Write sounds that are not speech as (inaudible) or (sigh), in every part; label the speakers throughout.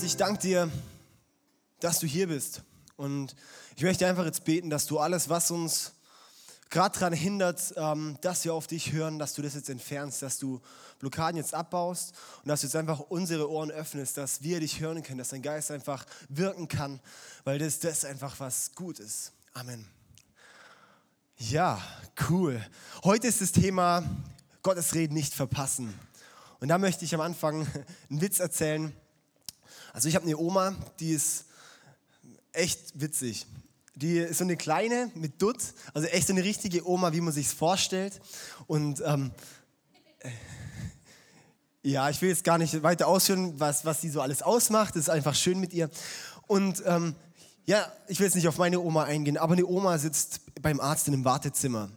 Speaker 1: Jesus, ich danke dir, dass du hier bist. Und ich möchte einfach jetzt beten, dass du alles, was uns gerade daran hindert, ähm, dass wir auf dich hören, dass du das jetzt entfernst, dass du Blockaden jetzt abbaust und dass du jetzt einfach unsere Ohren öffnest, dass wir dich hören können, dass dein Geist einfach wirken kann, weil das, das einfach was gut ist. Amen. Ja, cool. Heute ist das Thema Gottes Reden nicht verpassen. Und da möchte ich am Anfang (laughs) einen Witz erzählen. Also ich habe eine Oma, die ist echt witzig. Die ist so eine kleine mit Dutt, also echt so eine richtige Oma, wie man sich vorstellt. Und ähm, äh, ja, ich will jetzt gar nicht weiter ausführen, was, was sie so alles ausmacht. Das ist einfach schön mit ihr. Und ähm, ja, ich will jetzt nicht auf meine Oma eingehen, aber eine Oma sitzt beim Arzt in einem Wartezimmer.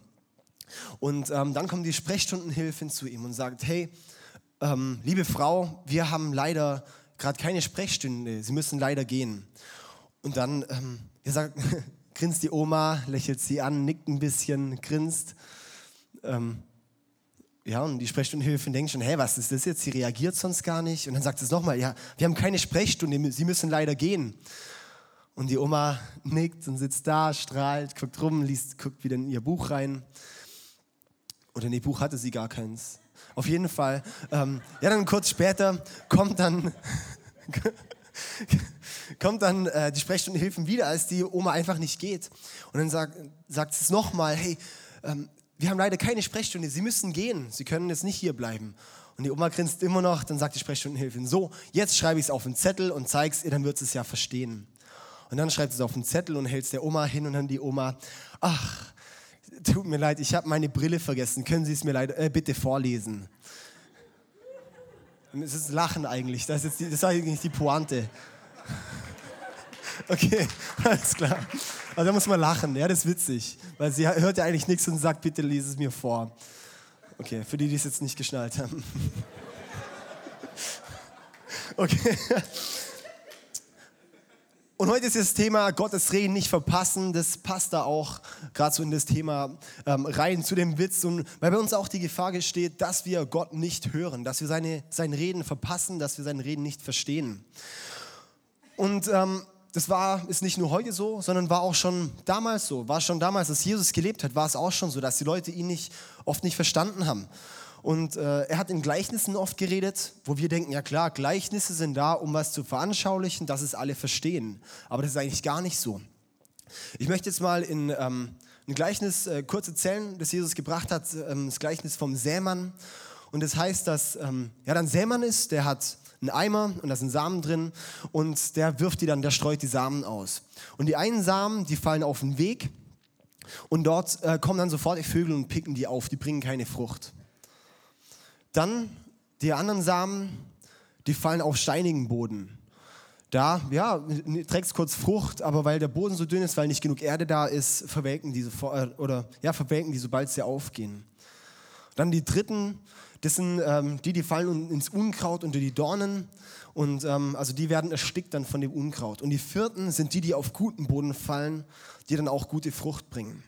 Speaker 1: Und ähm, dann kommt die Sprechstundenhilfin zu ihm und sagt, hey, ähm, liebe Frau, wir haben leider gerade keine Sprechstunde, Sie müssen leider gehen. Und dann ähm, sagt, (laughs) grinst die Oma, lächelt sie an, nickt ein bisschen, grinst. Ähm, ja, und die Sprechstundenhilfe denkt schon, hey, was ist das jetzt? Sie reagiert sonst gar nicht. Und dann sagt es nochmal, ja, wir haben keine Sprechstunde, Sie müssen leider gehen. Und die Oma nickt und sitzt da, strahlt, guckt rum, liest, guckt wieder in ihr Buch rein. Oder in ihr Buch hatte sie gar keins. Auf jeden Fall. Ähm, ja, dann kurz später kommt dann, (laughs) kommt dann äh, die Sprechstundenhilfen wieder, als die Oma einfach nicht geht. Und dann sagt, sagt es nochmal, hey, ähm, wir haben leider keine Sprechstunde, Sie müssen gehen, Sie können jetzt nicht hier bleiben. Und die Oma grinst immer noch, dann sagt die Sprechstundenhilfin, so, jetzt schreibe ich es auf einen Zettel und zeige es ihr, dann wird sie es ja verstehen. Und dann schreibt es auf einen Zettel und hält es der Oma hin und dann die Oma, ach, tut mir leid, ich habe meine Brille vergessen, können Sie es mir leid, äh, bitte vorlesen? Es ist Lachen eigentlich, das ist, die, das ist eigentlich die Pointe. (laughs) Okay, (laughs) alles klar. Also da muss man lachen, ja, das ist witzig, weil sie hört ja eigentlich nichts und sagt, bitte lese es mir vor. Okay, für die, die es jetzt nicht geschnallt haben. (laughs) Okay. Und heute ist das Thema Gottes Reden nicht verpassen. Das passt da auch gerade so in das Thema ähm, rein zu dem Witz. Und weil bei uns auch die Gefahr besteht, dass wir Gott nicht hören, dass wir seine, sein Reden verpassen, dass wir sein Reden nicht verstehen. Und ähm, das war, ist nicht nur heute so, sondern war auch schon damals so. War schon damals, als Jesus gelebt hat, war es auch schon so, dass die Leute ihn nicht, oft nicht verstanden haben. Und äh, er hat in Gleichnissen oft geredet, wo wir denken, ja klar, Gleichnisse sind da, um was zu veranschaulichen, dass es alle verstehen. Aber das ist eigentlich gar nicht so. Ich möchte jetzt mal in ähm, ein Gleichnis äh, kurz erzählen, das Jesus gebracht hat, ähm, das Gleichnis vom Sämann. Und das heißt, dass ähm, ja dann Sämann ist, der hat einen Eimer und da sind Samen drin und der wirft die dann, der streut die Samen aus. Und die einen Samen, die fallen auf den Weg und dort äh, kommen dann sofort die Vögel und picken die auf, die bringen keine Frucht. Dann die anderen Samen, die fallen auf steinigen Boden. Da, ja, trägst kurz Frucht, aber weil der Boden so dünn ist, weil nicht genug Erde da ist, verwelken die, äh, oder, ja, verwelken die, sobald sie aufgehen. Dann die dritten, das sind ähm, die, die fallen ins Unkraut unter die Dornen und ähm, also die werden erstickt dann von dem Unkraut. Und die vierten sind die, die auf guten Boden fallen, die dann auch gute Frucht bringen.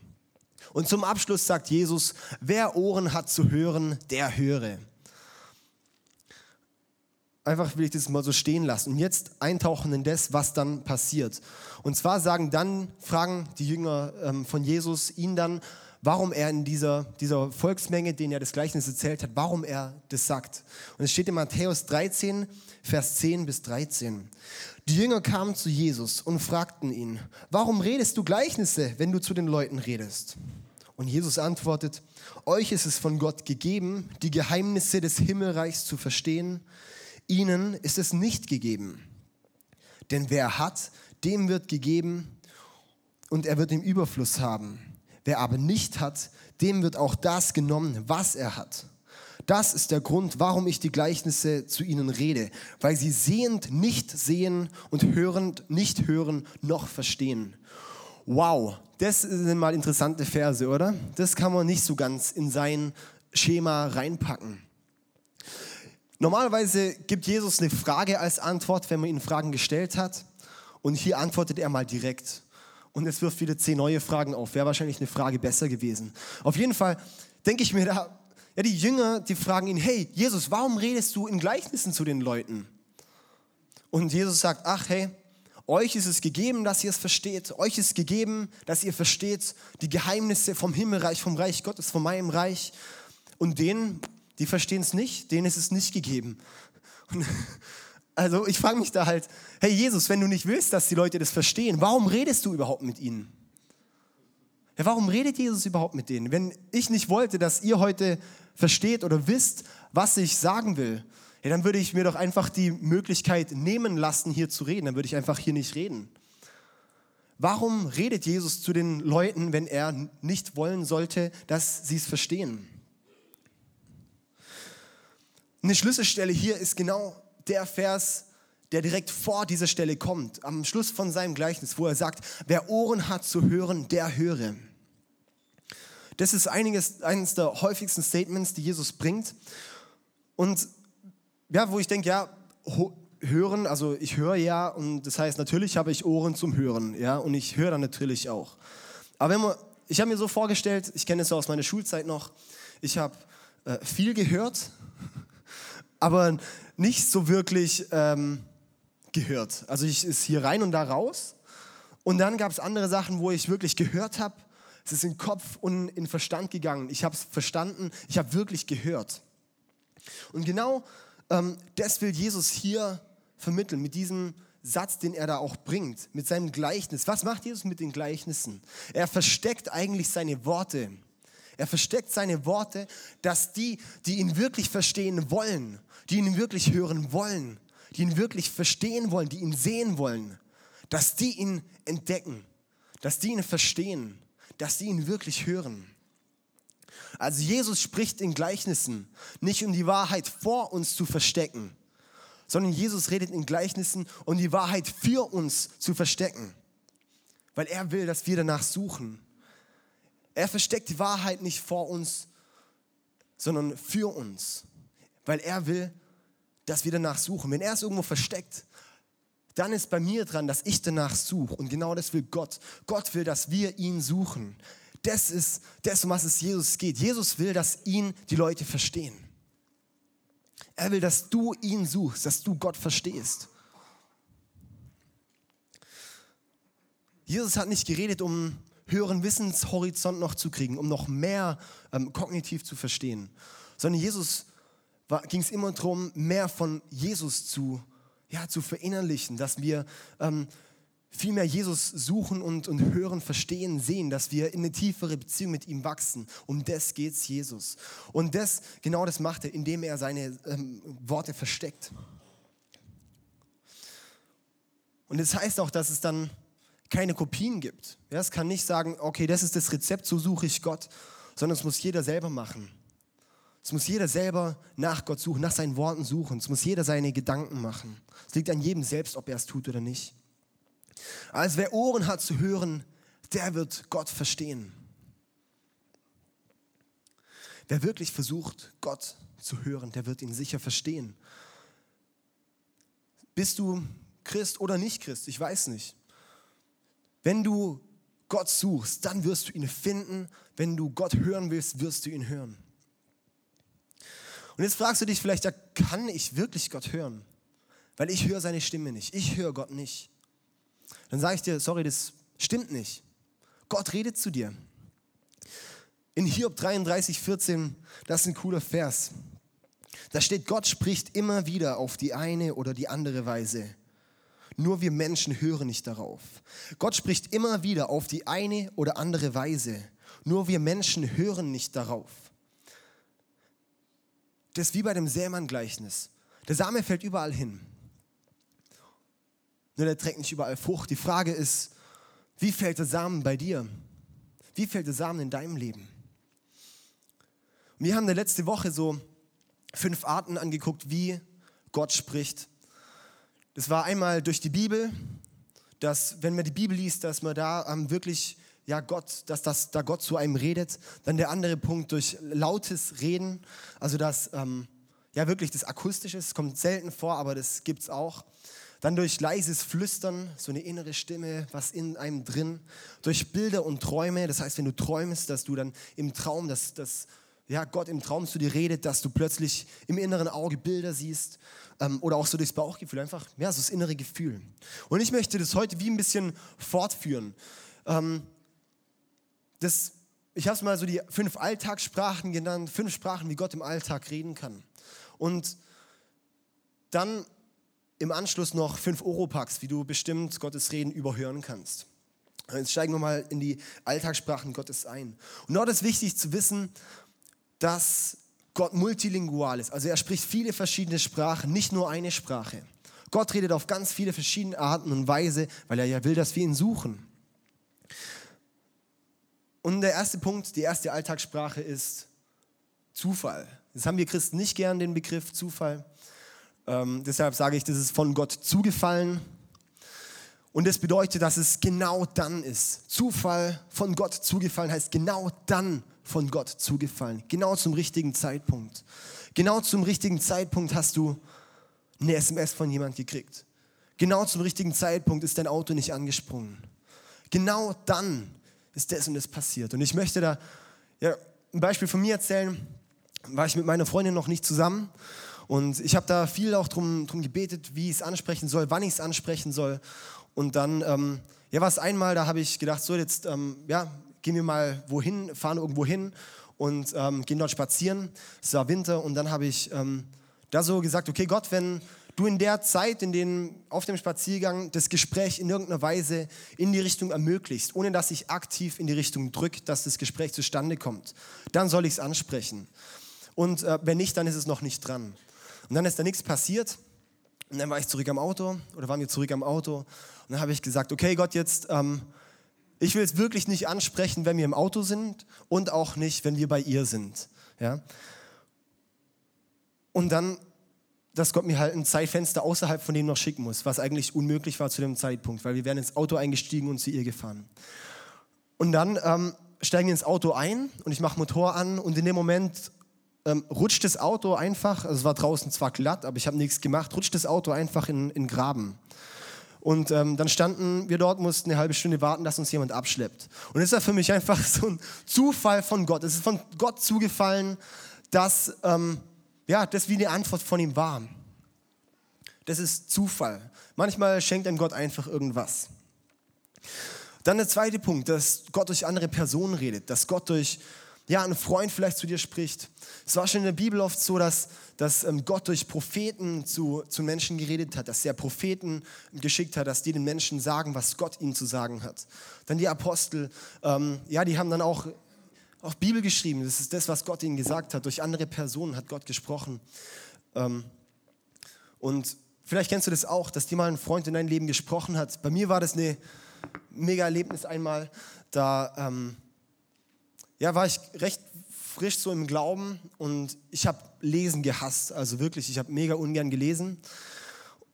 Speaker 1: Und zum Abschluss sagt Jesus, wer Ohren hat zu hören, der höre. Einfach will ich das mal so stehen lassen und jetzt eintauchen in das, was dann passiert. Und zwar sagen dann, fragen die Jünger ähm, von Jesus ihn dann, warum er in dieser, dieser Volksmenge, denen er das Gleichnis erzählt hat, warum er das sagt. Und es steht in Matthäus 13, Vers 10 bis 13. Die Jünger kamen zu Jesus und fragten ihn, warum redest du Gleichnisse, wenn du zu den Leuten redest? Und Jesus antwortet, euch ist es von Gott gegeben, die Geheimnisse des Himmelreichs zu verstehen Ihnen ist es nicht gegeben. Denn wer hat, dem wird gegeben und er wird im Überfluss haben. Wer aber nicht hat, dem wird auch das genommen, was er hat. Das ist der Grund, warum ich die Gleichnisse zu ihnen rede, weil sie sehend nicht sehen und hörend nicht hören noch verstehen. Wow, das sind mal interessante Verse, oder? Das kann man nicht so ganz in sein Schema reinpacken. Normalerweise gibt Jesus eine Frage als Antwort, wenn man ihn Fragen gestellt hat. Und hier antwortet er mal direkt. Und es wirft wieder zehn neue Fragen auf. Wäre wahrscheinlich eine Frage besser gewesen. Auf jeden Fall denke ich mir da, ja, die Jünger, die fragen ihn, hey, Jesus, warum redest du in Gleichnissen zu den Leuten? Und Jesus sagt, ach hey, euch ist es gegeben, dass ihr es versteht. Euch ist gegeben, dass ihr versteht die Geheimnisse vom Himmelreich, vom Reich Gottes, von meinem Reich. Und denen, die verstehen es nicht, denen ist es nicht gegeben. Und (laughs) also ich frage mich da halt, hey Jesus, wenn du nicht willst, dass die Leute das verstehen, warum redest du überhaupt mit ihnen? Ja, warum redet Jesus überhaupt mit denen? Wenn ich nicht wollte, dass ihr heute versteht oder wisst, was ich sagen will, ja, dann würde ich mir doch einfach die Möglichkeit nehmen lassen, hier zu reden. Dann würde ich einfach hier nicht reden. Warum redet Jesus zu den Leuten, wenn er nicht wollen sollte, dass sie es verstehen? Eine Schlüsselstelle hier ist genau der Vers, der direkt vor dieser Stelle kommt, am Schluss von seinem Gleichnis, wo er sagt, wer Ohren hat zu hören, der höre. Das ist einiges, eines der häufigsten Statements, die Jesus bringt. Und ja, wo ich denke, ja, hören, also ich höre ja und das heißt, natürlich habe ich Ohren zum Hören, ja, und ich höre dann natürlich auch. Aber wenn man, ich habe mir so vorgestellt, ich kenne es aus meiner Schulzeit noch, ich habe äh, viel gehört, aber nicht so wirklich ähm, gehört. Also ich ist hier rein und da raus. Und dann gab es andere Sachen, wo ich wirklich gehört habe. Es ist in Kopf und in Verstand gegangen. Ich habe es verstanden. Ich habe wirklich gehört. Und genau ähm, das will Jesus hier vermitteln, mit diesem Satz, den er da auch bringt, mit seinem Gleichnis. Was macht Jesus mit den Gleichnissen? Er versteckt eigentlich seine Worte. Er versteckt seine Worte, dass die, die ihn wirklich verstehen wollen, die ihn wirklich hören wollen, die ihn wirklich verstehen wollen, die ihn sehen wollen, dass die ihn entdecken, dass die ihn verstehen, dass die ihn wirklich hören. Also Jesus spricht in Gleichnissen, nicht um die Wahrheit vor uns zu verstecken, sondern Jesus redet in Gleichnissen, um die Wahrheit für uns zu verstecken, weil er will, dass wir danach suchen. Er versteckt die Wahrheit nicht vor uns, sondern für uns, weil er will, dass wir danach suchen. Wenn er es irgendwo versteckt, dann ist bei mir dran, dass ich danach suche. Und genau das will Gott. Gott will, dass wir ihn suchen. Das ist das, um was es Jesus geht. Jesus will, dass ihn die Leute verstehen. Er will, dass du ihn suchst, dass du Gott verstehst. Jesus hat nicht geredet, um höheren Wissenshorizont noch zu kriegen, um noch mehr ähm, kognitiv zu verstehen, sondern Jesus ging es immer darum, mehr von Jesus zu, ja, zu verinnerlichen, dass wir ähm, viel mehr Jesus suchen und, und hören, verstehen, sehen, dass wir in eine tiefere Beziehung mit ihm wachsen. Um das geht es Jesus. Und das, genau das macht er, indem er seine ähm, Worte versteckt. Und das heißt auch, dass es dann keine Kopien gibt. Ja, es kann nicht sagen, okay, das ist das Rezept, so suche ich Gott, sondern es muss jeder selber machen. Es muss jeder selber nach Gott suchen, nach seinen Worten suchen. Es muss jeder seine Gedanken machen. Es liegt an jedem selbst, ob er es tut oder nicht. Also wer Ohren hat zu hören, der wird Gott verstehen. Wer wirklich versucht, Gott zu hören, der wird ihn sicher verstehen. Bist du Christ oder nicht Christ? Ich weiß nicht. Wenn du Gott suchst, dann wirst du ihn finden. Wenn du Gott hören willst, wirst du ihn hören. Und jetzt fragst du dich vielleicht, ja, kann ich wirklich Gott hören? Weil ich höre seine Stimme nicht. Ich höre Gott nicht dann sage ich dir, sorry, das stimmt nicht. Gott redet zu dir. In Hiob 33, 14, das ist ein cooler Vers. Da steht, Gott spricht immer wieder auf die eine oder die andere Weise. Nur wir Menschen hören nicht darauf. Gott spricht immer wieder auf die eine oder andere Weise. Nur wir Menschen hören nicht darauf. Das ist wie bei dem Sämann-Gleichnis. Der Same fällt überall hin. Nur der trägt nicht überall Frucht. Die Frage ist, wie fällt der Samen bei dir? Wie fällt der Samen in deinem Leben? wir haben der letzte Woche so fünf Arten angeguckt, wie Gott spricht. Das war einmal durch die Bibel, dass wenn man die Bibel liest, dass man da ähm, wirklich ja Gott, dass das da Gott zu einem redet. Dann der andere Punkt durch lautes Reden, also das ähm, ja wirklich das akustische, es kommt selten vor, aber das gibt es auch. Dann durch leises Flüstern, so eine innere Stimme, was in einem drin. Durch Bilder und Träume, das heißt, wenn du träumst, dass du dann im Traum das, das ja, Gott im Traum zu dir redet, dass du plötzlich im inneren Auge Bilder siehst ähm, oder auch so durchs Bauchgefühl, einfach, ja, so das innere Gefühl. Und ich möchte das heute wie ein bisschen fortführen. Ähm, das, ich habe es mal so die fünf Alltagssprachen genannt, fünf Sprachen, wie Gott im Alltag reden kann. Und dann im Anschluss noch fünf Oropax, wie du bestimmt Gottes Reden überhören kannst. Jetzt steigen wir mal in die Alltagssprachen Gottes ein. Und dort ist wichtig zu wissen, dass Gott multilingual ist. Also er spricht viele verschiedene Sprachen, nicht nur eine Sprache. Gott redet auf ganz viele verschiedene Arten und Weise, weil er ja will, dass wir ihn suchen. Und der erste Punkt, die erste Alltagssprache ist Zufall. Das haben wir Christen nicht gern, den Begriff Zufall. Ähm, deshalb sage ich, das ist von Gott zugefallen. Und das bedeutet, dass es genau dann ist. Zufall von Gott zugefallen heißt genau dann von Gott zugefallen. Genau zum richtigen Zeitpunkt. Genau zum richtigen Zeitpunkt hast du eine SMS von jemand gekriegt. Genau zum richtigen Zeitpunkt ist dein Auto nicht angesprungen. Genau dann ist das und das passiert. Und ich möchte da ja, ein Beispiel von mir erzählen. War ich mit meiner Freundin noch nicht zusammen und ich habe da viel auch drum, drum gebetet, wie ich es ansprechen soll, wann ich es ansprechen soll. Und dann, ähm, ja, war es einmal, da habe ich gedacht, so jetzt, ähm, ja, gehen wir mal wohin, fahren irgendwo hin und ähm, gehen dort spazieren. Es war Winter und dann habe ich ähm, da so gesagt, okay Gott, wenn du in der Zeit, in den, auf dem Spaziergang das Gespräch in irgendeiner Weise in die Richtung ermöglicht, ohne dass ich aktiv in die Richtung drücke, dass das Gespräch zustande kommt, dann soll ich es ansprechen. Und äh, wenn nicht, dann ist es noch nicht dran. Und dann ist da nichts passiert. Und dann war ich zurück am Auto oder waren wir zurück am Auto. Und dann habe ich gesagt, okay Gott, jetzt, ähm, ich will es wirklich nicht ansprechen, wenn wir im Auto sind und auch nicht, wenn wir bei ihr sind. Ja? Und dann, dass Gott mir halt ein Zeitfenster außerhalb von dem noch schicken muss, was eigentlich unmöglich war zu dem Zeitpunkt, weil wir wären ins Auto eingestiegen und zu ihr gefahren. Und dann ähm, steigen wir ins Auto ein und ich mache Motor an und in dem Moment ähm, rutscht das Auto einfach, also es war draußen zwar glatt, aber ich habe nichts gemacht, rutscht das Auto einfach in den Graben. Und ähm, dann standen wir dort, mussten eine halbe Stunde warten, dass uns jemand abschleppt. Und das war für mich einfach (laughs) so ein Zufall von Gott. Es ist von Gott zugefallen, dass ähm, ja, das wie eine Antwort von ihm war. Das ist Zufall. Manchmal schenkt einem Gott einfach irgendwas. Dann der zweite Punkt, dass Gott durch andere Personen redet, dass Gott durch ja, ein Freund vielleicht zu dir spricht. Es war schon in der Bibel oft so, dass, dass ähm, Gott durch Propheten zu, zu Menschen geredet hat, dass er Propheten geschickt hat, dass die den Menschen sagen, was Gott ihnen zu sagen hat. Dann die Apostel, ähm, ja, die haben dann auch, auch Bibel geschrieben. Das ist das, was Gott ihnen gesagt hat. Durch andere Personen hat Gott gesprochen. Ähm, und vielleicht kennst du das auch, dass dir mal ein Freund in dein Leben gesprochen hat. Bei mir war das eine mega Erlebnis einmal, da... Ähm, ja, war ich recht frisch so im Glauben und ich habe Lesen gehasst. Also wirklich, ich habe mega ungern gelesen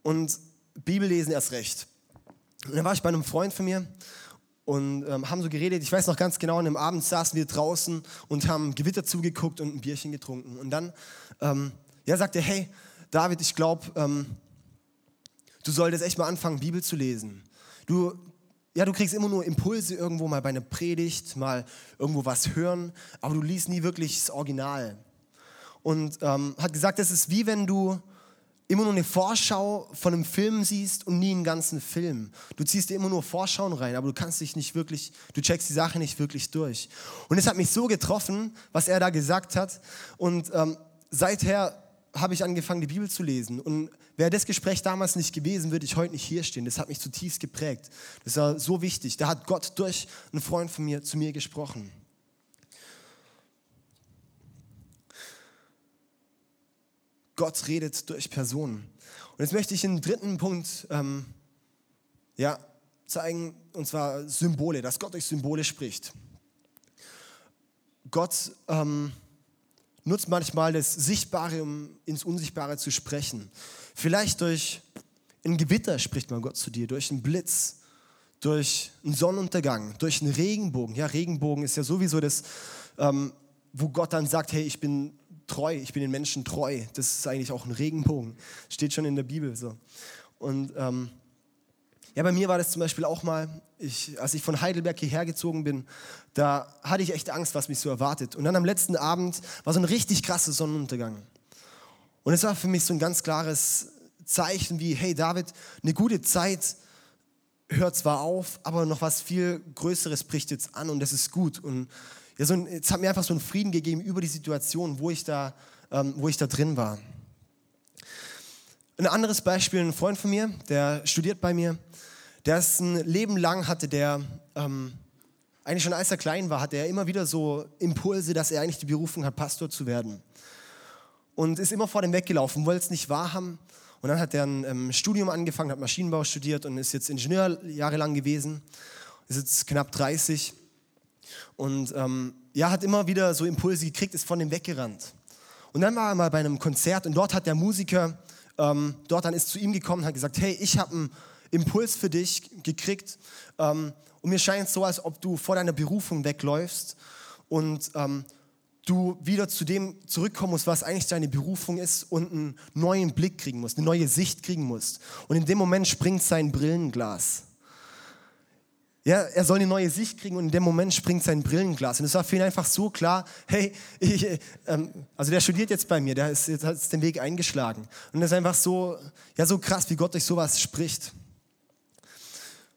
Speaker 1: und Bibellesen erst recht. Und dann war ich bei einem Freund von mir und ähm, haben so geredet. Ich weiß noch ganz genau, an dem Abend saßen wir draußen und haben Gewitter zugeguckt und ein Bierchen getrunken. Und dann ähm, ja, sagte er, hey, David, ich glaube, ähm, du solltest echt mal anfangen, Bibel zu lesen. Du, ja, du kriegst immer nur Impulse irgendwo mal bei einer Predigt, mal irgendwo was hören, aber du liest nie wirklich das Original. Und ähm, hat gesagt, das ist wie wenn du immer nur eine Vorschau von einem Film siehst und nie einen ganzen Film. Du ziehst dir immer nur Vorschauen rein, aber du kannst dich nicht wirklich, du checkst die Sache nicht wirklich durch. Und es hat mich so getroffen, was er da gesagt hat. Und ähm, seither habe ich angefangen, die Bibel zu lesen. Und wäre das Gespräch damals nicht gewesen, würde ich heute nicht hier stehen. Das hat mich zutiefst geprägt. Das war so wichtig. Da hat Gott durch einen Freund von mir zu mir gesprochen. Gott redet durch Personen. Und jetzt möchte ich einen dritten Punkt ähm, ja, zeigen, und zwar Symbole, dass Gott durch Symbole spricht. Gott ähm, nutzt manchmal das Sichtbare, um ins Unsichtbare zu sprechen. Vielleicht durch ein Gewitter spricht man Gott zu dir, durch einen Blitz, durch einen Sonnenuntergang, durch einen Regenbogen. Ja, Regenbogen ist ja sowieso das, ähm, wo Gott dann sagt, hey, ich bin treu, ich bin den Menschen treu. Das ist eigentlich auch ein Regenbogen. Steht schon in der Bibel so. Und ähm, Ja, bei mir war das zum Beispiel auch mal, ich, als ich von Heidelberg hierher gezogen bin, da hatte ich echt Angst, was mich so erwartet. Und dann am letzten Abend war so ein richtig krasser Sonnenuntergang. Und es war für mich so ein ganz klares Zeichen wie, hey David, eine gute Zeit hört zwar auf, aber noch was viel Größeres bricht jetzt an und das ist gut. Und ja, so ein, es hat mir einfach so einen Frieden gegeben über die Situation, wo ich da, ähm, wo ich da drin war. Ein anderes Beispiel, ein Freund von mir, der studiert bei mir, der ist ein Leben lang hatte der, ähm, eigentlich schon als er klein war, hatte er immer wieder so Impulse, dass er eigentlich die Berufung hat, Pastor zu werden. Und ist immer vor dem weggelaufen, wollte es nicht wahrhaben. Und dann hat er ein ähm, Studium angefangen, hat Maschinenbau studiert und ist jetzt Ingenieur jahrelang gewesen, ist jetzt knapp 30. Und ähm, ja, hat immer wieder so Impulse gekriegt, ist von dem weggerannt. Und dann war er mal bei einem Konzert und dort hat der Musiker, ähm, dort dann ist zu ihm gekommen und hat gesagt, hey, ich habe einen Impuls für dich gekriegt ähm, und mir scheint es so, als ob du vor deiner Berufung wegläufst und ähm, du wieder zu dem zurückkommen musst, was eigentlich deine Berufung ist und einen neuen Blick kriegen musst, eine neue Sicht kriegen musst. Und in dem Moment springt sein Brillenglas. Ja, er soll eine neue Sicht kriegen und in dem Moment springt sein Brillenglas. Und es war für ihn einfach so klar, hey, (laughs) ich, ähm, also der studiert jetzt bei mir, der ist jetzt hat den Weg eingeschlagen. Und es ist einfach so, ja, so krass, wie Gott durch sowas spricht.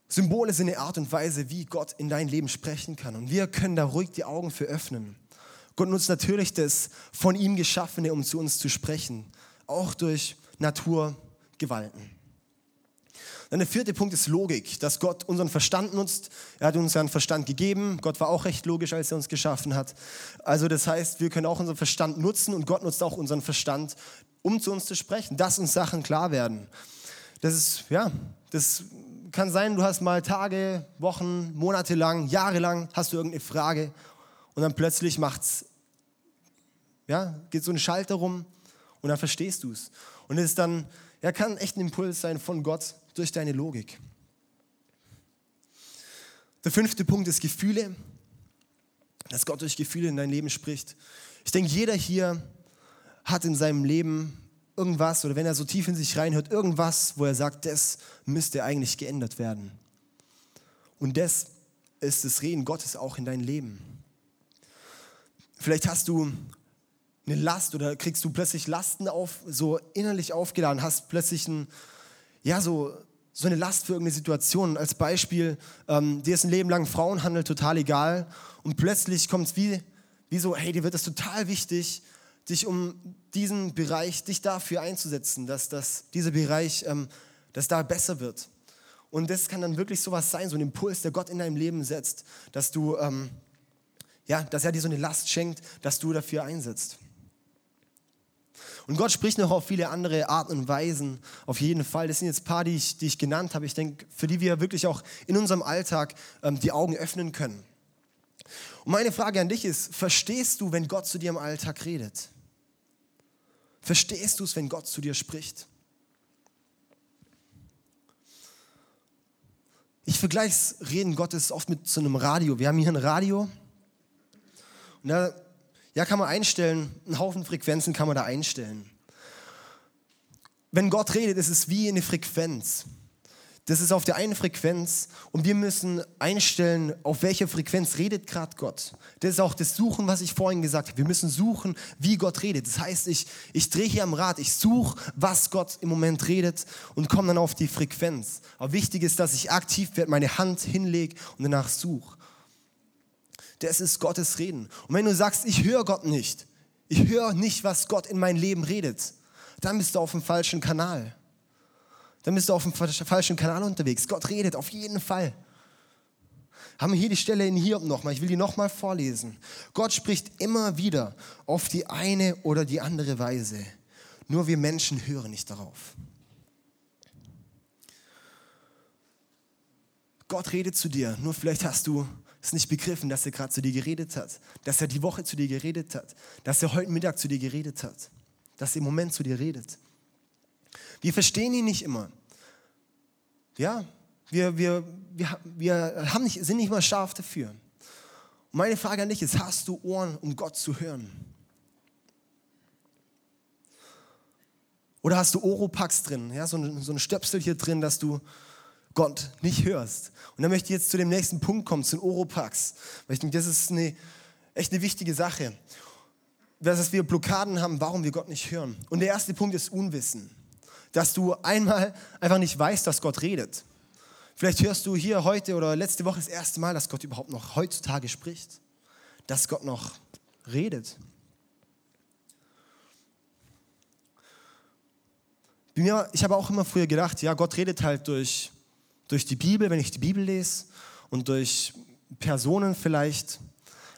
Speaker 1: Symbole sind eine Art und Weise, wie Gott in dein Leben sprechen kann. Und wir können da ruhig die Augen für öffnen. Gott nutzt natürlich das von ihm Geschaffene, um zu uns zu sprechen, auch durch Naturgewalten. Dann der vierte Punkt ist Logik, dass Gott unseren Verstand nutzt. Er hat uns seinen Verstand gegeben. Gott war auch recht logisch, als er uns geschaffen hat. Also das heißt, wir können auch unseren Verstand nutzen und Gott nutzt auch unseren Verstand, um zu uns zu sprechen, dass uns Sachen klar werden. Das ist, ja, das kann sein, du hast mal Tage, Wochen, Monate lang, Jahre lang, hast du irgendeine Frage und dann plötzlich macht's, ja, geht so ein Schalter rum und dann verstehst du es. Und es ist dann, ja, kann echt ein Impuls sein von Gott durch deine Logik. Der fünfte Punkt ist Gefühle, dass Gott durch Gefühle in dein Leben spricht. Ich denke, jeder hier hat in seinem Leben irgendwas oder wenn er so tief in sich reinhört, irgendwas, wo er sagt, das müsste eigentlich geändert werden. Und das ist das Reden Gottes auch in dein Leben. Vielleicht hast du eine Last oder kriegst du plötzlich Lasten auf, so innerlich aufgeladen, hast plötzlich ein, ja, so, so eine Last für irgendeine Situation. Als Beispiel, ähm, dir ist ein Leben lang Frauenhandel total egal und plötzlich kommt es wie, wie so, hey, dir wird das total wichtig, dich um diesen Bereich, dich dafür einzusetzen, dass, dass dieser Bereich, ähm, dass da besser wird. Und das kann dann wirklich sowas sein, so ein Impuls, der Gott in deinem Leben setzt, dass du, ähm, ja, dass er dir so eine Last schenkt, dass du dafür einsetzt. Und Gott spricht noch auf viele andere Arten und Weisen, auf jeden Fall. Das sind jetzt ein paar, die ich, die ich genannt habe. Ich denke, für die wir wirklich auch in unserem Alltag ähm, die Augen öffnen können. Und meine Frage an dich ist, verstehst du, wenn Gott zu dir im Alltag redet? Verstehst du es, wenn Gott zu dir spricht? Ich vergleiche Reden Gottes oft mit so einem Radio. Wir haben hier ein Radio da ja, kann man einstellen, einen Haufen Frequenzen kann man da einstellen. Wenn Gott redet, ist es wie eine Frequenz. Das ist auf der einen Frequenz und wir müssen einstellen, auf welcher Frequenz redet gerade Gott. Das ist auch das Suchen, was ich vorhin gesagt habe. Wir müssen suchen, wie Gott redet. Das heißt, ich, ich drehe hier am Rad, ich suche, was Gott im Moment redet und komme dann auf die Frequenz. Aber wichtig ist, dass ich aktiv werde, meine Hand hinlege und danach suche das ist Gottes Reden. Und wenn du sagst, ich höre Gott nicht, ich höre nicht, was Gott in mein Leben redet, dann bist du auf dem falschen Kanal. Dann bist du auf dem falschen Kanal unterwegs. Gott redet auf jeden Fall. Haben wir hier die Stelle in Hiob nochmal. Ich will die nochmal vorlesen. Gott spricht immer wieder auf die eine oder die andere Weise. Nur wir Menschen hören nicht darauf. Gott redet zu dir. Nur vielleicht hast du es nicht begriffen, dass er gerade zu dir geredet hat, dass er die Woche zu dir geredet hat, dass er heute Mittag zu dir geredet hat, dass er im Moment zu dir redet. Wir verstehen ihn nicht immer. Ja, wir, wir, wir, wir haben nicht, sind nicht mal scharf dafür. Und meine Frage an dich ist, hast du Ohren, um Gott zu hören? Oder hast du Oropax drin, ja, so ein, so ein Stöpsel hier drin, dass du Gott nicht hörst. Und dann möchte ich jetzt zu dem nächsten Punkt kommen, zu den Oropax. Weil ich denke, das ist eine, echt eine wichtige Sache. Dass wir Blockaden haben, warum wir Gott nicht hören. Und der erste Punkt ist Unwissen. Dass du einmal einfach nicht weißt, dass Gott redet. Vielleicht hörst du hier heute oder letzte Woche das erste Mal, dass Gott überhaupt noch heutzutage spricht. Dass Gott noch redet. ich habe auch immer früher gedacht, ja, Gott redet halt durch durch die Bibel, wenn ich die Bibel lese und durch Personen vielleicht.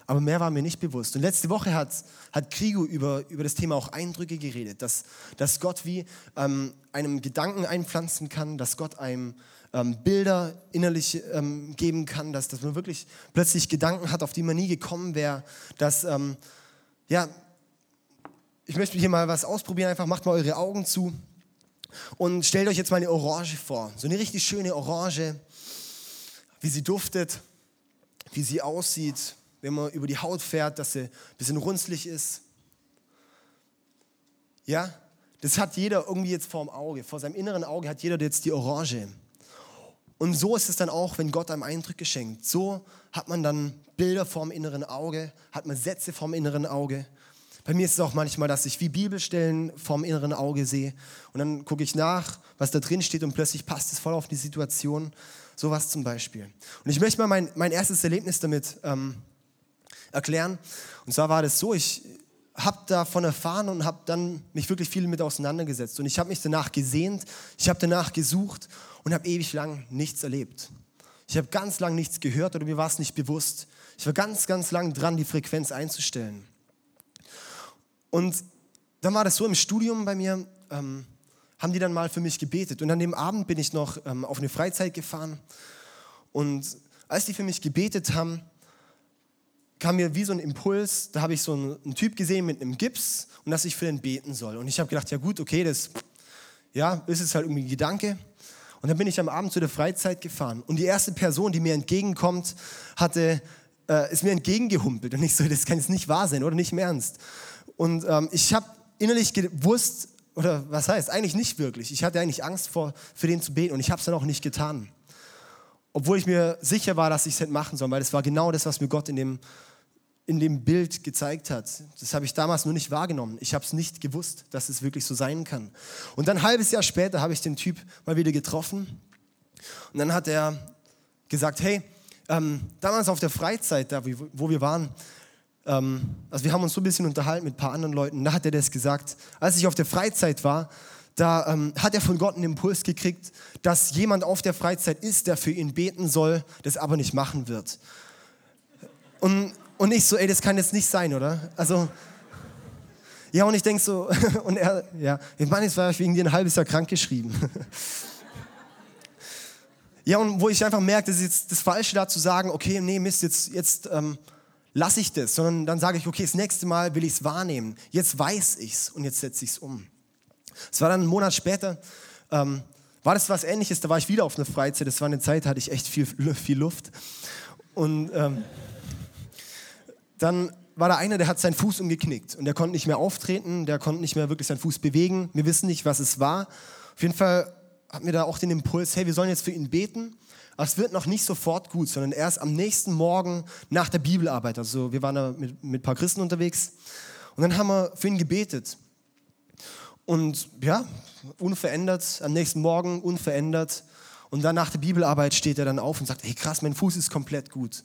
Speaker 1: Aber mehr war mir nicht bewusst. Und letzte Woche hat, hat Krigo über, über das Thema auch Eindrücke geredet, dass, dass Gott wie ähm, einem Gedanken einpflanzen kann, dass Gott einem ähm, Bilder innerlich ähm, geben kann, dass, dass man wirklich plötzlich Gedanken hat, auf die man nie gekommen wäre. Dass, ähm, ja, ich möchte hier mal was ausprobieren, einfach macht mal eure Augen zu. Und stellt euch jetzt mal eine Orange vor. So eine richtig schöne Orange, wie sie duftet, wie sie aussieht, wenn man über die Haut fährt, dass sie ein bisschen runzlig ist. Ja, das hat jeder irgendwie jetzt vor dem Auge. Vor seinem inneren Auge hat jeder jetzt die Orange. Und so ist es dann auch, wenn Gott einem Eindrücke schenkt. So hat man dann Bilder vorm inneren Auge, hat man Sätze vorm inneren Auge. Bei mir ist es auch manchmal, dass ich wie Bibelstellen vorm inneren Auge sehe und dann gucke ich nach, was da drin steht und plötzlich passt es voll auf die Situation. Sowas zum Beispiel. Und ich möchte mal mein, mein erstes Erlebnis damit ähm, erklären. Und zwar war das so, ich habe davon erfahren und habe dann mich wirklich viel mit auseinandergesetzt. Und ich habe mich danach gesehnt, ich habe danach gesucht und habe ewig lang nichts erlebt. Ich habe ganz lang nichts gehört oder mir war es nicht bewusst. Ich war ganz, ganz lang dran, die Frequenz einzustellen. Und dann war das so im Studium bei mir, ähm, haben die dann mal für mich gebetet. Und an dem Abend bin ich noch ähm, auf eine Freizeit gefahren. Und als die für mich gebetet haben, kam mir wie so ein Impuls, da habe ich so einen, einen, Typ gesehen mit einem Gips und dass ich für den beten soll. Und ich habe gedacht, ja gut, okay, das ja, ist es halt irgendwie ein Gedanke. Und dann bin ich am Abend zu der Freizeit gefahren. Und die erste Person, die mir entgegenkommt, hatte, äh, ist mir entgegengehumpelt. Und ich so, das kann jetzt nicht wahr sein, oder nicht im Ernst. Und ähm, ich habe innerlich gewusst, oder was heißt, eigentlich nicht wirklich. Ich hatte eigentlich Angst vor, für den zu beten und ich habe es dann auch nicht getan. Obwohl ich mir sicher war, dass ich es hätte machen sollen, weil das war genau das, was mir Gott in dem, in dem Bild gezeigt hat. Das habe ich damals nur nicht wahrgenommen. Ich habe es nicht gewusst, dass es wirklich so sein kann. Und dann ein halbes Jahr später habe ich den Typ mal wieder getroffen. Und dann hat er gesagt, hey, ähm, damals auf der Freizeit, da wo wir waren, also wir haben uns so ein bisschen unterhalten mit ein paar anderen Leuten, da hat er das gesagt. Als ich auf der Freizeit war, da ähm, hat er von Gott einen Impuls gekriegt, dass jemand auf der Freizeit ist, der für ihn beten soll, das aber nicht machen wird. Und, und ich so, ey, das kann jetzt nicht sein, oder? Also, ja, und ich denke so, (laughs) und er, ja, ich meine, jetzt war ich wegen dir ein halbes Jahr krank geschrieben. (laughs) ja, und wo ich einfach merke, das ist jetzt das Falsche da zu sagen, okay, nee, Mist, jetzt, jetzt ähm, lasse ich das, sondern dann sage ich, okay, das nächste Mal will ich es wahrnehmen. Jetzt weiß ich es und jetzt setze ich es um. Es war dann einen Monat später, ähm, war das was ähnliches, da war ich wieder auf einer Freizeit, das war eine Zeit, da hatte ich echt viel, (laughs) viel Luft. Und ähm, dann war da einer, der hat seinen Fuß umgeknickt und der konnte nicht mehr auftreten, der konnte nicht mehr wirklich seinen Fuß bewegen. Wir wissen nicht, was es war. Auf jeden Fall hatten wir da auch den Impuls, hey, wir sollen jetzt für ihn beten. Aber es wird noch nicht sofort gut, sondern erst am nächsten Morgen nach der Bibelarbeit. Also wir waren da mit, mit ein paar Christen unterwegs und dann haben wir für ihn gebetet. Und ja, unverändert, am nächsten Morgen unverändert. Und dann nach der Bibelarbeit steht er dann auf und sagt, hey krass, mein Fuß ist komplett gut.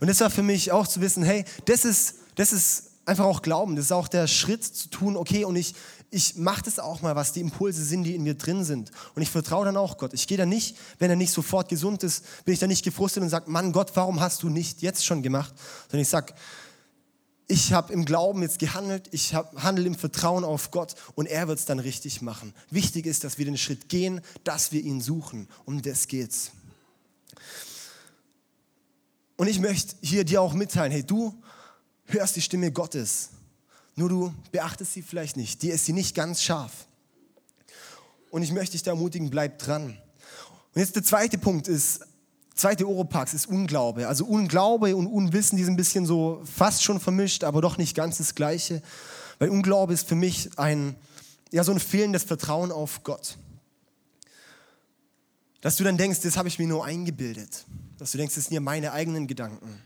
Speaker 1: Und das war für mich auch zu wissen, hey, das ist, das ist einfach auch Glauben. Das ist auch der Schritt zu tun, okay, und ich, ich mache das auch mal, was die Impulse sind, die in mir drin sind. Und ich vertraue dann auch Gott. Ich gehe dann nicht, wenn er nicht sofort gesund ist, bin ich dann nicht gefrustet und sage, Mann Gott, warum hast du nicht jetzt schon gemacht? Sondern ich sage, ich habe im Glauben jetzt gehandelt, ich handle im Vertrauen auf Gott und er wird es dann richtig machen. Wichtig ist, dass wir den Schritt gehen, dass wir ihn suchen. Um das geht's. Und ich möchte hier dir auch mitteilen, hey, du hörst die Stimme Gottes. Nur du beachtest sie vielleicht nicht. Dir ist sie nicht ganz scharf. Und ich möchte dich da ermutigen, bleib dran. Und jetzt der zweite Punkt ist, zweite Oropax ist Unglaube. Also Unglaube und Unwissen, die sind ein bisschen so fast schon vermischt, aber doch nicht ganz das Gleiche. Weil Unglaube ist für mich ein, ja, so ein fehlendes Vertrauen auf Gott. Dass du dann denkst, das habe ich mir nur eingebildet. Dass du denkst, das sind ja meine eigenen Gedanken.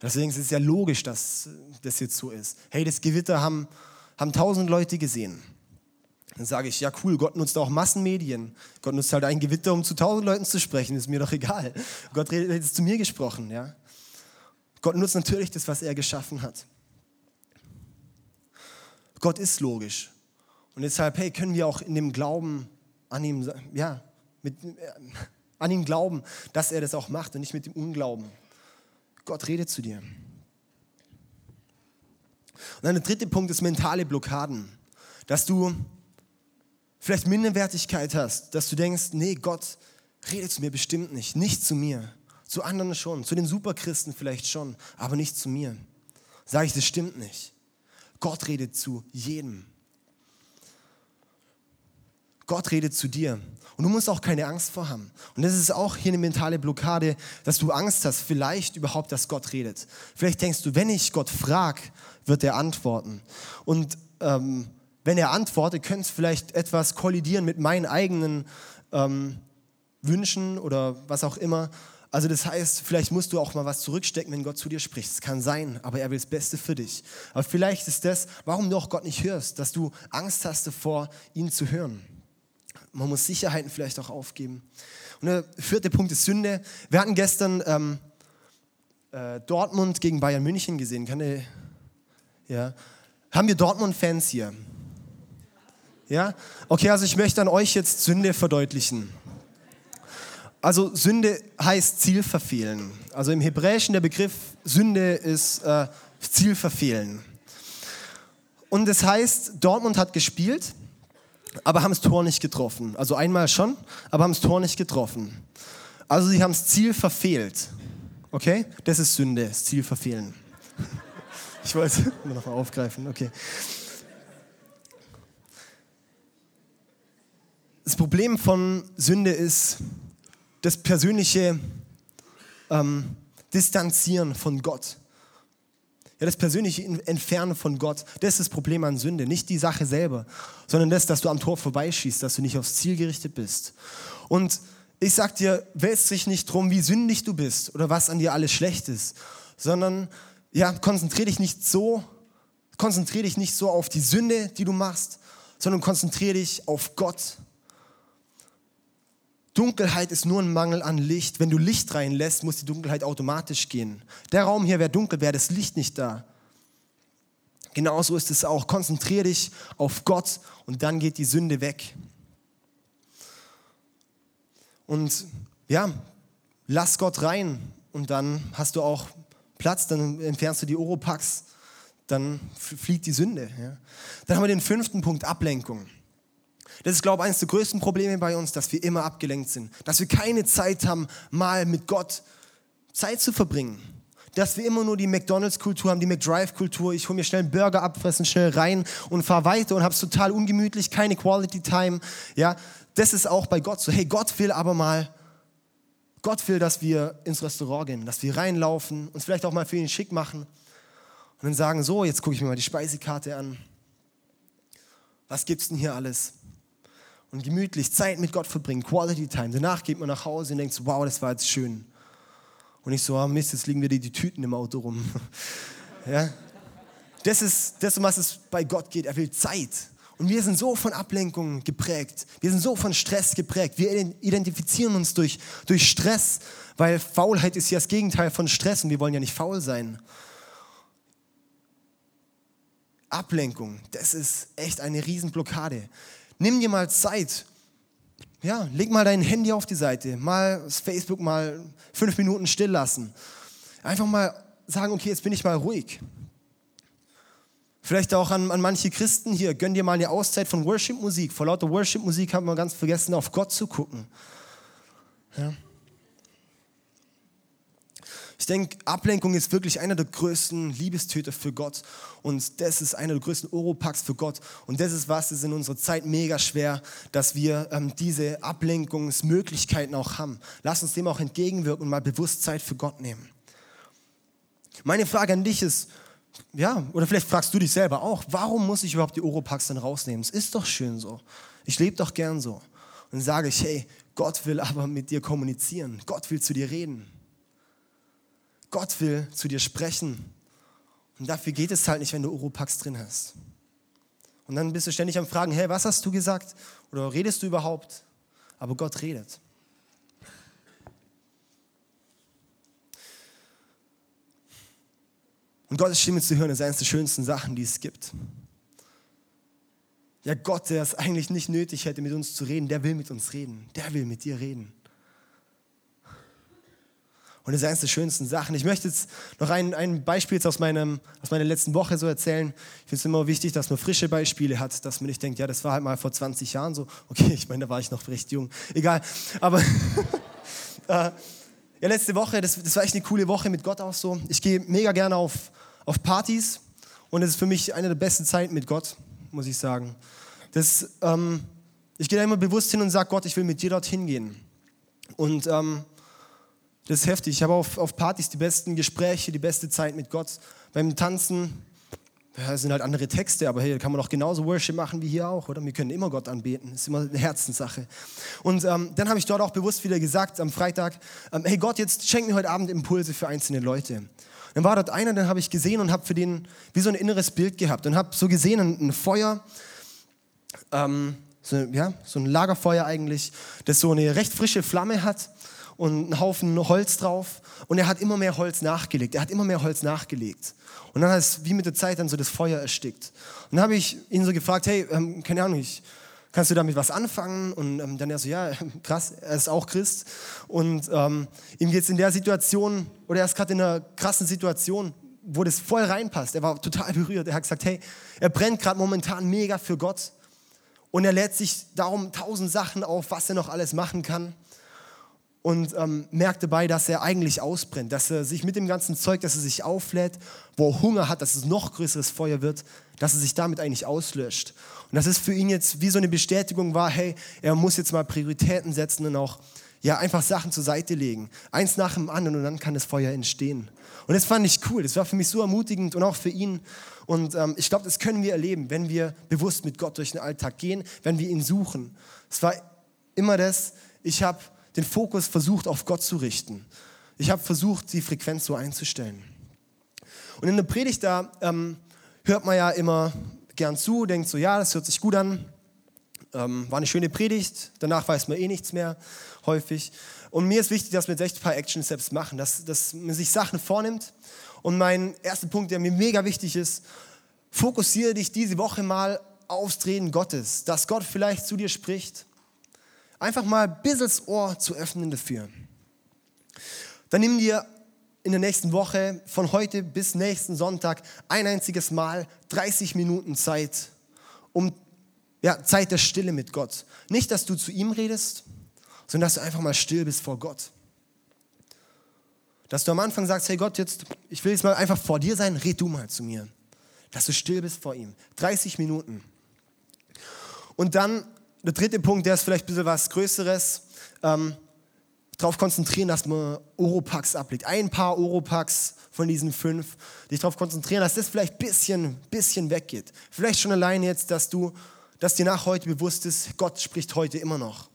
Speaker 1: Dass du denkst, es ist ja logisch, dass das jetzt so ist. Hey, das Gewitter haben, haben tausend Leute gesehen. Dann sage ich, ja cool, Gott nutzt auch Massenmedien. Gott nutzt halt ein Gewitter, um zu tausend Leuten zu sprechen, ist mir doch egal. Gott hat jetzt zu mir gesprochen, ja. Gott nutzt natürlich das, was er geschaffen hat. Gott ist logisch. Und deshalb, hey, können wir auch in dem Glauben an ihm, ja, mit, äh, an ihm glauben, dass er das auch macht und nicht mit dem Unglauben. Gott redet zu dir. Und dann der dritte Punkt ist mentale Blockaden. Dass du vielleicht Minderwertigkeit hast, dass du denkst, nee, Gott redet zu mir bestimmt nicht, nicht zu mir. Zu anderen schon, zu den Superchristen vielleicht schon, aber nicht zu mir. Sage ich, das stimmt nicht. Gott redet zu jedem. Gott redet zu dir. Und du musst auch keine Angst vor haben. Und das ist auch hier eine mentale Blockade, dass du Angst hast, vielleicht überhaupt, dass Gott redet. Vielleicht denkst du, wenn ich Gott frage, wird er antworten. Und ähm, wenn er antwortet, könnte es vielleicht etwas kollidieren mit meinen eigenen ähm, Wünschen oder was auch immer. Also das heißt, vielleicht musst du auch mal was zurückstecken, wenn Gott zu dir spricht. Es kann sein, aber er will das Beste für dich. Aber vielleicht ist das, warum du auch Gott nicht hörst, dass du Angst hast davor, ihn zu hören. Man muss Sicherheiten vielleicht auch aufgeben. Und der vierte Punkt ist Sünde. Wir hatten gestern ähm, äh, Dortmund gegen Bayern München gesehen. Kann der, ja. Haben wir Dortmund-Fans hier? Ja? Okay, also ich möchte an euch jetzt Sünde verdeutlichen. Also Sünde heißt Ziel verfehlen. Also im Hebräischen der Begriff Sünde ist äh, Ziel verfehlen. Und das heißt, Dortmund hat gespielt, aber haben das Tor nicht getroffen. Also einmal schon, aber haben das Tor nicht getroffen. Also sie haben das Ziel verfehlt. Okay? Das ist Sünde, das Ziel verfehlen. (laughs) Ich wollte (laughs) noch mal aufgreifen, okay. Das Problem von Sünde ist das persönliche ähm, Distanzieren von Gott. Ja, das persönliche Entfernen von Gott, das ist das Problem an Sünde. Nicht die Sache selber, sondern das, dass du am Tor vorbeischießt, dass du nicht aufs Ziel gerichtet bist. Und ich sag dir, wälz dich nicht drum, wie sündig du bist oder was an dir alles schlecht ist, sondern ja, konzentriere dich nicht so, konzentriere dich nicht so auf die Sünde, die du machst, sondern konzentriere dich auf Gott Dunkelheit ist nur ein Mangel an Licht. Wenn du Licht reinlässt, muss die Dunkelheit automatisch gehen. Der Raum hier wäre dunkel, wäre das Licht nicht da. Genauso ist es auch. Konzentriere dich auf Gott und dann geht die Sünde weg. Und ja, lass Gott rein und dann hast du auch Platz, dann entfernst du die Oropax, dann fliegt die Sünde. Ja. Dann haben wir den fünften Punkt, Ablenkung. Das ist, glaube ich, eines der größten Probleme bei uns, dass wir immer abgelenkt sind. Dass wir keine Zeit haben, mal mit Gott Zeit zu verbringen. Dass wir immer nur die McDonalds-Kultur haben, die McDrive-Kultur. Ich hole mir schnell einen Burger abfressen, schnell rein und fahre weiter und habe es total ungemütlich, keine Quality-Time. Ja, das ist auch bei Gott so. Hey, Gott will aber mal, Gott will, dass wir ins Restaurant gehen, dass wir reinlaufen, uns vielleicht auch mal für ihn schick machen und dann sagen, so, jetzt gucke ich mir mal die Speisekarte an. Was gibt's denn hier alles? Und gemütlich Zeit mit Gott verbringen, Quality Time. Danach geht man nach Hause und denkt so, wow, das war jetzt schön. Und ich so, oh Mist, jetzt liegen wieder die Tüten im Auto rum. (laughs) ja? Das ist das, um was es bei Gott geht. Er will Zeit. Und wir sind so von Ablenkungen geprägt. Wir sind so von Stress geprägt. Wir identifizieren uns durch, durch Stress, weil Faulheit ist ja das Gegenteil von Stress und wir wollen ja nicht faul sein. Ablenkung, das ist echt eine Riesenblockade. Nimm dir mal Zeit. Ja, leg mal dein Handy auf die Seite, mal das Facebook mal fünf Minuten still lassen. Einfach mal sagen, okay, jetzt bin ich mal ruhig. Vielleicht auch an, an manche Christen hier, gönn dir mal eine Auszeit von Worship-Musik. Vor lauter Worship-Musik haben wir ganz vergessen, auf Gott zu gucken. Ja. Ich denke, Ablenkung ist wirklich einer der größten Liebestöter für Gott. Und das ist einer der größten Oropax für Gott. Und das ist was, ist in unserer Zeit mega schwer, dass wir ähm, diese Ablenkungsmöglichkeiten auch haben. Lass uns dem auch entgegenwirken und mal bewusst Zeit für Gott nehmen. Meine Frage an dich ist, ja, oder vielleicht fragst du dich selber auch, warum muss ich überhaupt die Oropax dann rausnehmen? Es ist doch schön so. Ich lebe doch gern so. Und sage ich, hey, Gott will aber mit dir kommunizieren. Gott will zu dir reden. Gott will zu dir sprechen. Und dafür geht es halt nicht, wenn du Oropax drin hast. Und dann bist du ständig am Fragen, hey, was hast du gesagt? Oder redest du überhaupt? Aber Gott redet. Und Gottes Stimme zu hören ist eines der schönsten Sachen, die es gibt. Ja, Gott, der es eigentlich nicht nötig hätte, mit uns zu reden, der will mit uns reden. Der will mit dir reden. Und das ist eines der schönsten Sachen. Ich möchte jetzt noch ein, ein Beispiel aus, meinem, aus meiner letzten Woche so erzählen. Ich finde es immer wichtig, dass man frische Beispiele hat, dass man nicht denkt, ja, das war halt mal vor 20 Jahren so. Okay, (laughs) ich meine, da war ich noch recht jung. Egal. Aber (laughs) äh, ja, letzte Woche, das, das war echt eine coole Woche mit Gott auch so. Ich gehe mega gerne auf, auf Partys und es ist für mich eine der besten Zeiten mit Gott, muss ich sagen. Das, ähm, ich gehe da immer bewusst hin und sage, Gott, ich will mit dir dorthin gehen. Und ähm, das ist heftig. Ich habe auf, auf Partys die besten Gespräche, die beste Zeit mit Gott. Beim Tanzen, ja, sind halt andere Texte, aber da kann man doch genauso Worship machen wie hier auch, oder? Wir können immer Gott anbeten. Das ist immer eine Herzenssache. Und ähm, dann habe ich dort auch bewusst wieder gesagt am Freitag, ähm, hey Gott, jetzt schenk mir heute Abend Impulse für einzelne Leute. Dann war dort einer, den habe ich gesehen und habe für den wie so ein inneres Bild gehabt und habe so gesehen ein, ein Feuer, ähm, so, ja, so ein Lagerfeuer eigentlich, das so eine recht frische Flamme hat und einen Haufen Holz drauf. Und er hat immer mehr Holz nachgelegt. Er hat immer mehr Holz nachgelegt. Und dann hat es wie mit der Zeit dann so das Feuer erstickt. Und dann habe ich ihn so gefragt, hey, ähm, keine Ahnung, ich, kannst du damit was anfangen? Und ähm, dann er so, ja, (laughs) krass, er ist auch Christ. Und ähm, ihm geht es in der Situation, oder er ist gerade in einer krassen Situation, wo das voll reinpasst. Er war total (laughs) berührt. Er hat gesagt, hey, er brennt gerade momentan mega für Gott. Und er lädt sich darum tausend Sachen auf, was er noch alles machen kann und ähm, merkt dabei, dass er eigentlich ausbrennt, dass er sich mit dem ganzen Zeug, dass er sich auflädt, wo er Hunger hat, dass es noch größeres Feuer wird, dass er sich damit eigentlich auslöscht. Und das ist für ihn jetzt wie so eine Bestätigung war, hey, er muss jetzt mal Prioritäten setzen und auch ja einfach Sachen zur Seite legen, eins nach dem anderen und dann kann das Feuer entstehen. Und das fand ich cool, das war für mich so ermutigend und auch für ihn. Und ähm, ich glaube, das können wir erleben, wenn wir bewusst mit Gott durch den Alltag gehen, wenn wir ihn suchen. Es war immer das, ich habe den Fokus versucht auf Gott zu richten. Ich habe versucht, die Frequenz so einzustellen. Und in der Predigt da ähm, hört man ja immer gern zu, denkt so, ja, das hört sich gut an. Ähm, war eine schöne Predigt, danach weiß man eh nichts mehr, häufig. Und mir ist wichtig, dass wir jetzt echt ein paar Action Steps machen, dass, dass man sich Sachen vornimmt. Und mein erster Punkt, der mir mega wichtig ist, fokussiere dich diese Woche mal aufs Drehen Gottes, dass Gott vielleicht zu dir spricht, einfach mal ein bisschen das Ohr zu öffnen dafür. Dann nimm dir in der nächsten Woche von heute bis nächsten Sonntag ein einziges Mal 30 Minuten Zeit, um ja, Zeit der Stille mit Gott. Nicht, dass du zu ihm redest, sondern dass du einfach mal still bist vor Gott. Dass du am Anfang sagst, hey Gott, jetzt, ich will jetzt mal einfach vor dir sein, red du mal zu mir. Dass du still bist vor ihm. 30 Minuten. Und dann der dritte Punkt, der ist vielleicht ein bisschen was Größeres. Ähm, darauf konzentrieren, dass man Oropax ablegt. Ein paar Oropax von diesen fünf. Dich darauf konzentrieren, dass das vielleicht ein bisschen, bisschen weggeht. Vielleicht schon allein jetzt, dass du, dass dir nach heute bewusst ist, Gott spricht heute immer noch.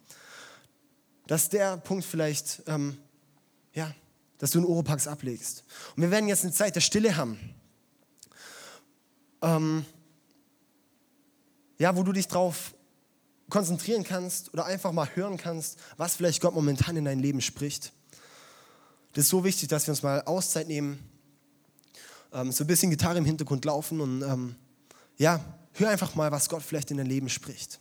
Speaker 1: Dass der Punkt vielleicht, ähm, ja, dass du einen Oropax ablegst. Und wir werden jetzt eine Zeit der Stille haben. Ähm, ja, wo du dich drauf konzentrieren kannst oder einfach mal hören kannst, was vielleicht Gott momentan in dein Leben spricht. Das ist so wichtig, dass wir uns mal Auszeit nehmen, ähm, so ein bisschen Gitarre im Hintergrund laufen und ähm, ja, hör einfach mal, was Gott vielleicht in dein Leben spricht.